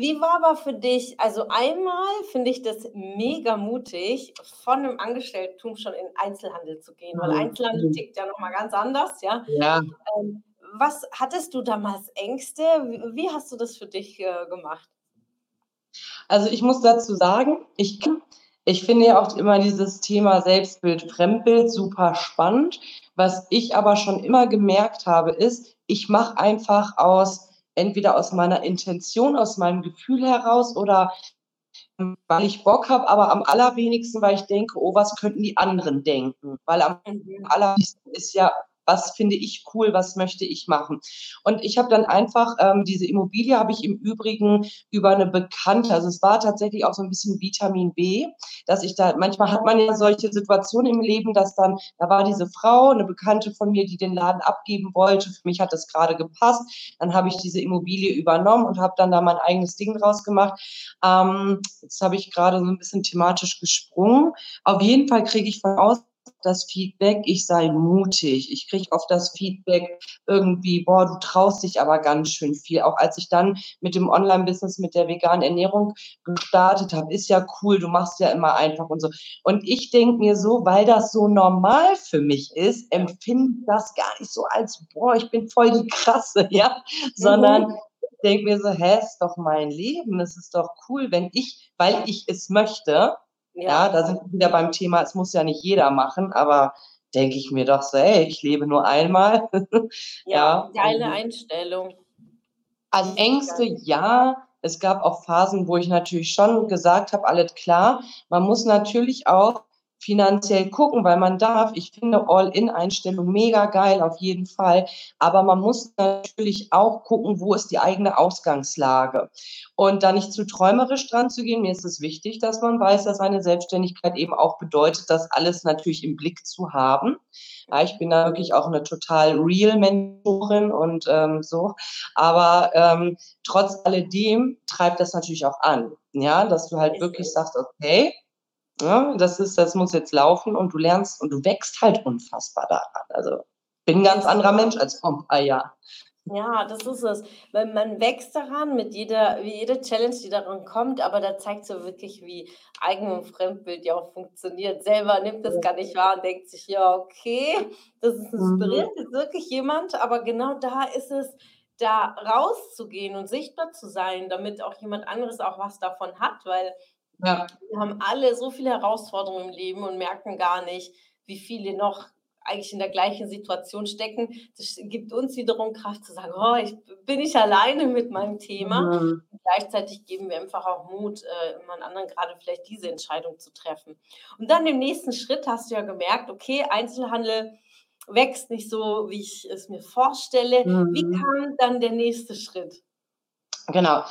Wie war aber für dich, also einmal finde ich das mega mutig, von einem Angestelltentum schon in Einzelhandel zu gehen, weil Einzelhandel tickt ja noch mal ganz anders, ja. Ja. Ähm, was hattest du damals Ängste? Wie wie hast du das für dich, äh, gemacht? Also, ich muss dazu sagen, ich ich finde ja auch immer dieses Thema Selbstbild, Fremdbild super spannend. Was ich aber schon immer gemerkt habe, ist, ich mache einfach aus entweder aus meiner Intention, aus meinem Gefühl heraus oder, weil ich Bock habe, aber am allerwenigsten, weil ich denke: „Oh, was könnten die anderen denken?“ Weil am Mhm. allerwichtigsten ist ja: „Was finde ich cool, was möchte ich machen?“ Und ich habe dann einfach ähm, diese Immobilie habe ich im Übrigen über 'ne Bekannte also, es war tatsächlich auch so 'n bisschen Vitamin B, dass ich da manchmal hat man ja solche Situationen im Leben, dass dann da war diese Frau, 'ne Bekannte von mir, die den Laden abgeben wollte. Für mich hat das grade gepasst. Dann habe ich diese Immobilie übernommen und habe dann da mein eigenes Ding draus gemacht. Ähm, jetzt habe ich grade so 'n bisschen thematisch gesprungen. Auf jeden Fall kriege ich von außen das Feedback, ich sei mutig. Ich kriege oft das Feedback irgendwie: „Boah, du traust dich aber ganz schön viel.“ Auch als ich dann mit dem Onlinebusiness, mit der veganen Ernährung gestartet habe: „Ist ja cool, du machst ja immer einfach“ und so. Und ich denke mir so, weil das so normal für mich ist, empfinde ich das gar nicht so als: „Boah, ich bin voll die Krasse“, ja, Mhm. sondern ich denke mir so: „Hä, ist doch mein Leben. Es ist doch cool, wenn ich weil ich es möchte“ ja, Ja. da sind wir wieder beim Thema, es muss ja nicht jeder machen, aber denke ich mir doch so: „Ey, ich lebe nur einmal.“ Ja, Ja, geile also Einstellung. Also, Ängste, ja. Es gab auch Phasen, wo ich natürlich schon gesagt habe: „Alles klar.“ Man muss natürlich auch finanziell gucken, weil man darf ich finde All-in-Einstellung mega geil, auf jeden Fall. Aber man muss natürlich auch gucken, wo ist die eigene Ausgangslage? Und da nicht zu träumerisch dranzugehen. Mir ist es wichtig, dass man weiß, dass eine Selbstständigkeit eben auch bedeutet, das alles natürlich im Blick zu haben. Ja, ich bin da wirklich auch 'ne total real Mentorin und, ähm, so. Aber, ähm, trotz alledem treibt das natürlich auch an, ja, dass du halt wirklich sagst: „Okay, ne, das ist das muss jetzt laufen“ und du lernst und du wächst halt unfassbar daran. Also, bin 'n ganz anderer. Mensch als vor 'n paar Jahren. Ja, das ist es. Weil man wächst daran mit jeder wie jede Challenge, die daran kommt, aber da zeigt so wirklich, wie Eigen und Fremdbild ja auch funktioniert. Selber nimmt das Ja. gar nicht wahr und denkt sich: „Ja, okay, das ist inspiriert Mhm. jetzt wirklich jemand“, aber genau da ist es, da rauszugehen und sichtbar zu sein, damit auch jemand anderes auch was davon hat, weil Ja. wir haben alle so viele Herausforderungen im Leben und merken gar nicht, wie viele noch eigentlich in der gleichen Situation stecken. Das gibt uns wiederum Kraft zu sagen: „Oh, ich bin nicht alleine mit meinem Thema.“ Mhm. Gleichzeitig geben wir einfach auch Mut, äh, jemand anderen grade vielleicht diese Entscheidung zu treffen. Und dann im nächsten Schritt hast du ja gemerkt: „Okay, Einzelhandel wächst nicht so, wie ich es mir vorstelle.“ Wie Mhm. kam dann der nächste Schritt? Genau.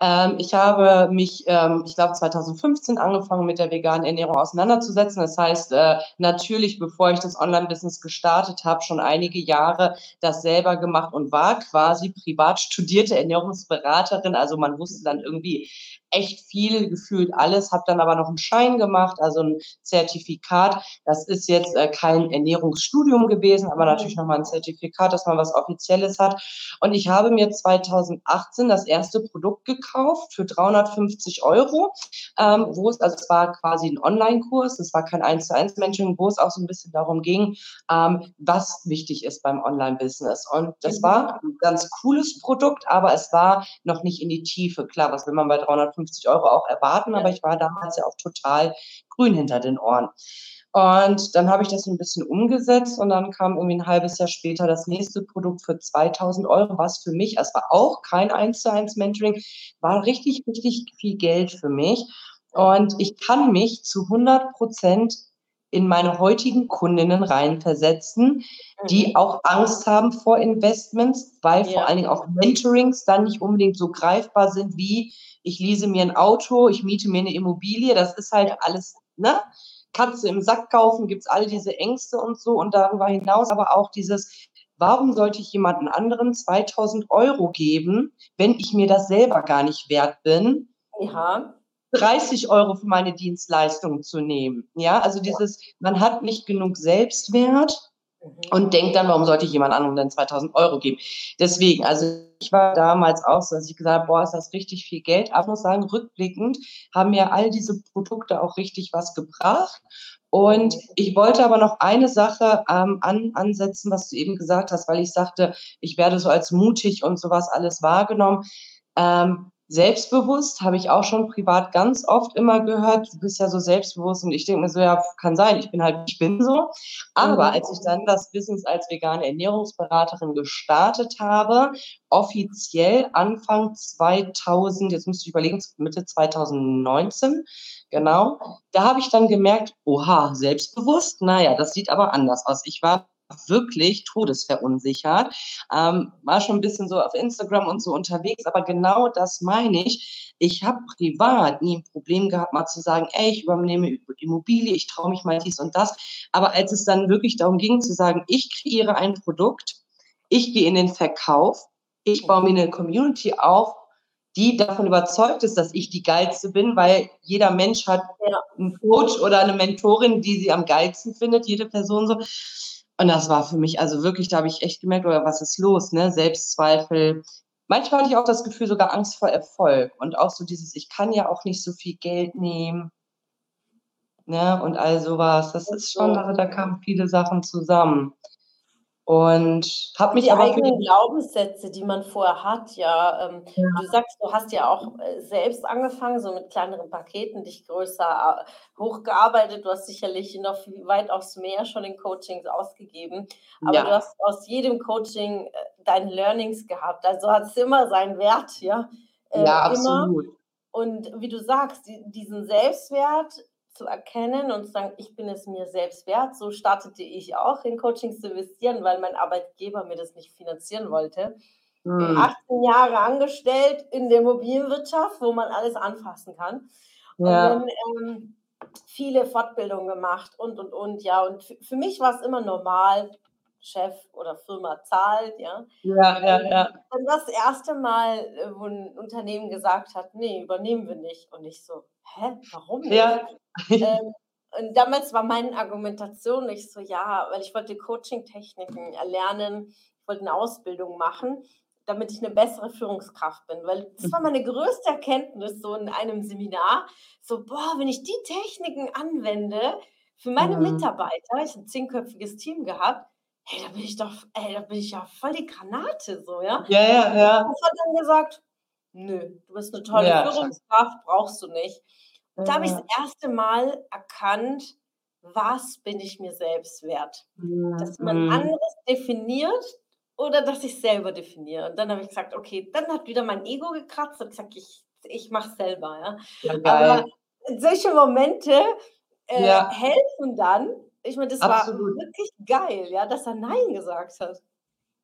Ähm, ich habe mich, ähm, ich glaube 2015 angefangen, mit der veganen Ernährung auseinanderzusetzen. Das heißt, äh, natürlich, bevor ich das Onlinebusiness gestartet habe, schon einige Jahre das selber gemacht und war quasi privat studierte Ernährungsberaterin. Also, man wusste dann irgendwie echt viel, gefühlt alles, habe dann aber noch 'n Schein gemacht, also 'n Zertifikat. Das ist jetzt, äh, kein Ernährungsstudium gewesen, aber natürlich Mhm. noch mal 'n Zertifikat, dass man was Offizielles hat. Und ich habe mir 2018 das 1. Produkt gekauft für 350 €, ähm, wo es also, es war quasi 'n Onlinekurs, es war kein Eins-zu-eins-Mentoring, wo es auch so 'n bisschen darum ging, ähm, was wichtig ist beim Onlinebusiness. Und das Mhm. war 'n ganz cooles Produkt, aber es war noch nicht in die Tiefe. Klar, was will man bei 350 € auch erwarten, aber ich war damals ja auch total grün hinter den Ohren. Und dann habe ich das 'n bisschen umgesetzt und dann kam irgendwie 'n 1/2 Jahr später das nächste Produkt für 2.000 €, was für mich es war auch kein Eins-zu-eins-Mentoring, war richtig, richtig viel Geld für mich. Und ich kann mich zu 100 % in meine heutigen Kundinnen reinversetzen, die Mhm. auch Angst haben vor Investments, weil vor Ja. allen Dingen auch Mentorings dann nicht unbedingt so greifbar sind wie: Ich lease mir 'n Auto, ich miete mir 'ne Immobilie. Das ist halt alles, ne, Katze im Sack kaufen, gibt es all diese Ängste und so und darüber hinaus aber auch dieses, warum sollte ich jemanden anderen 2000 Euro geben, wenn ich mir das selber gar nicht wert bin? Ja. 30 Euro für meine Dienstleistung zu nehmen. Ja, also dieses, man hat nicht genug Selbstwert mhm. und denkt dann, warum sollte ich jemand anderem denn 2000 Euro geben? Deswegen, also ich war damals auch so, dass ich gesagt habe, boah, ist das richtig viel Geld. Aber ich muss sagen, rückblickend haben mir all diese Produkte auch richtig was gebracht. Und ich wollte aber noch eine Sache ähm, an, ansetzen, was du eben gesagt hast, weil ich sagte, ich werde so als mutig und sowas alles wahrgenommen. Ähm, selbstbewusst habe ich auch schon privat ganz oft immer gehört, du bist ja so selbstbewusst und ich denke mir so, ja, kann sein, ich bin halt, ich bin so. Aber mhm. als ich dann das Business als vegane Ernährungsberaterin gestartet habe, offiziell Anfang 2000, jetzt müsste ich überlegen, Mitte 2019, genau, da habe ich dann gemerkt, oha, selbstbewusst, naja, das sieht aber anders aus. Ich war wirklich todesverunsichert. Ähm, war schon ein bisschen so auf Instagram und so unterwegs, aber genau das meine ich. Ich habe privat nie ein Problem gehabt, mal zu sagen, ey, ich übernehme Immobilie, ich traue mich mal dies und das. Aber als es dann wirklich darum ging zu sagen, ich kreiere ein Produkt, ich gehe in den Verkauf, ich baue mir eine Community auf, die davon überzeugt ist, dass ich die geilste bin, weil jeder Mensch hat einen Coach oder eine Mentorin, die sie am geilsten findet, jede Person so. Und das war für mich, also wirklich, da habe ich echt gemerkt, oder was ist los, ne? Selbstzweifel. Manchmal hatte ich auch das Gefühl, sogar Angst vor Erfolg. Und auch so dieses, ich kann ja auch nicht so viel Geld nehmen. Ne? Und all sowas. Das ist schon, also da kamen viele Sachen zusammen. Und habe mich die aber eigenen Glaubenssätze, die man vorher hat, ja, ähm, ja, Du sagst, du hast ja auch äh, selbst angefangen, so mit kleineren Paketen, dich größer äh, hochgearbeitet. Du hast sicherlich noch weitaus mehr schon in Coachings ausgegeben. Aber ja. du hast aus jedem Coaching äh, deine Learnings gehabt. Also hat es immer seinen Wert, ja. Äh, ja, absolut. Immer. Und wie du sagst, diesen Selbstwert zu erkennen und zu sagen, ich bin es mir selbst wert. So startete ich auch in Coachings zu investieren, weil mein Arbeitgeber mir das nicht finanzieren wollte. Mhm. 18 Jahre angestellt in der Immobilienwirtschaft, wo man alles anfassen kann. Ja. Und dann ähm, viele Fortbildungen gemacht und, und, und, ja. Und für mich war es immer normal, Chef oder Firma zahlt, ja. Ja, ja, ähm, ja. Und das erste Mal, äh, wo ein Unternehmen gesagt hat, nee, übernehmen wir nicht. Und ich so, hä, warum nicht? Ja. ähm, und damals war meine Argumentation nicht so, ja, weil ich wollte Coaching-Techniken erlernen, ich wollte eine Ausbildung machen, damit ich eine bessere Führungskraft bin. Weil das war meine größte Erkenntnis so in einem Seminar. So, boah, wenn ich die Techniken anwende für meine mhm. Mitarbeiter, ich habe ein zehnköpfiges Team gehabt, hey, da bin ich doch, ey, da bin ich ja voll die Granate, so, ja. Ja, ja, ja. Und hat dann gesagt, nö, du bist eine tolle ja, Führungskraft, brauchst du nicht. Und da habe ich das erste Mal erkannt, was bin ich mir selbst wert? Dass man mhm. anderes definiert oder dass ich selber definiere. Und dann habe ich gesagt, okay, dann hat wieder mein Ego gekratzt und gesagt, ich, ich mache es selber. Ja? ja Aber solche Momente äh, ja. helfen dann. Ich meine, das Absolut. war wirklich geil, ja, dass er Nein gesagt hat.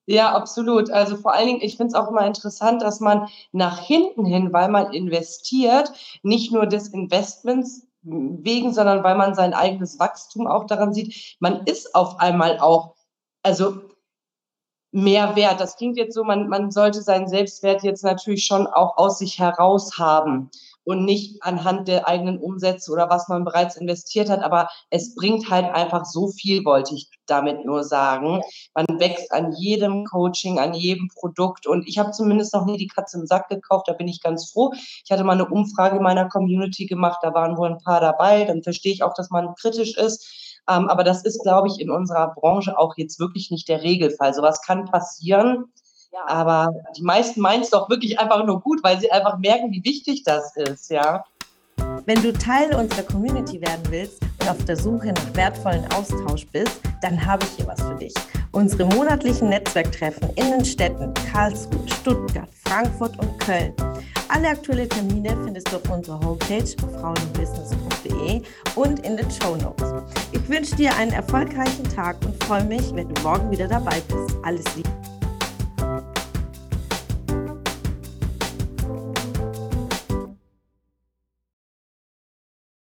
Ja, absolut. Also vor allen Dingen, ich finde es auch immer interessant, dass man nach hinten hin, weil man investiert, nicht nur des Investments wegen, sondern weil man sein eigenes Wachstum auch daran sieht, man ist auf einmal auch, also mehr wert. Das klingt jetzt so, man, man sollte seinen Selbstwert jetzt natürlich schon auch aus sich heraus haben und nicht anhand der eigenen Umsätze oder was man bereits investiert hat. Aber es bringt halt einfach so viel, wollte ich damit nur sagen. Man wächst an jedem Coaching, an jedem Produkt. Und ich habe zumindest noch nie die Katze im Sack gekauft. Da bin ich ganz froh. Ich hatte mal eine Umfrage in meiner Community gemacht. Da waren wohl ein paar dabei. Dann verstehe ich auch, dass man kritisch ist. Ähm, aber das ist, glaube ich, in unserer Branche auch jetzt wirklich nicht der Regelfall. Sowas kann passieren. Ja. Aber die meisten meinen es doch wirklich einfach nur gut, weil sie einfach merken, wie wichtig das ist, ja. Wenn du Teil unserer Community werden willst und auf der Suche nach wertvollen Austausch bist, dann habe ich hier was für dich. Unsere monatlichen Netzwerktreffen in den Städten Karlsruhe, Stuttgart, Frankfurt und Köln. Alle aktuellen Termine findest du auf unserer Homepage frauenbusiness.de und in den Show Notes. Ich wünsche dir einen erfolgreichen Tag und freue mich, wenn du morgen wieder dabei bist. Alles Liebe.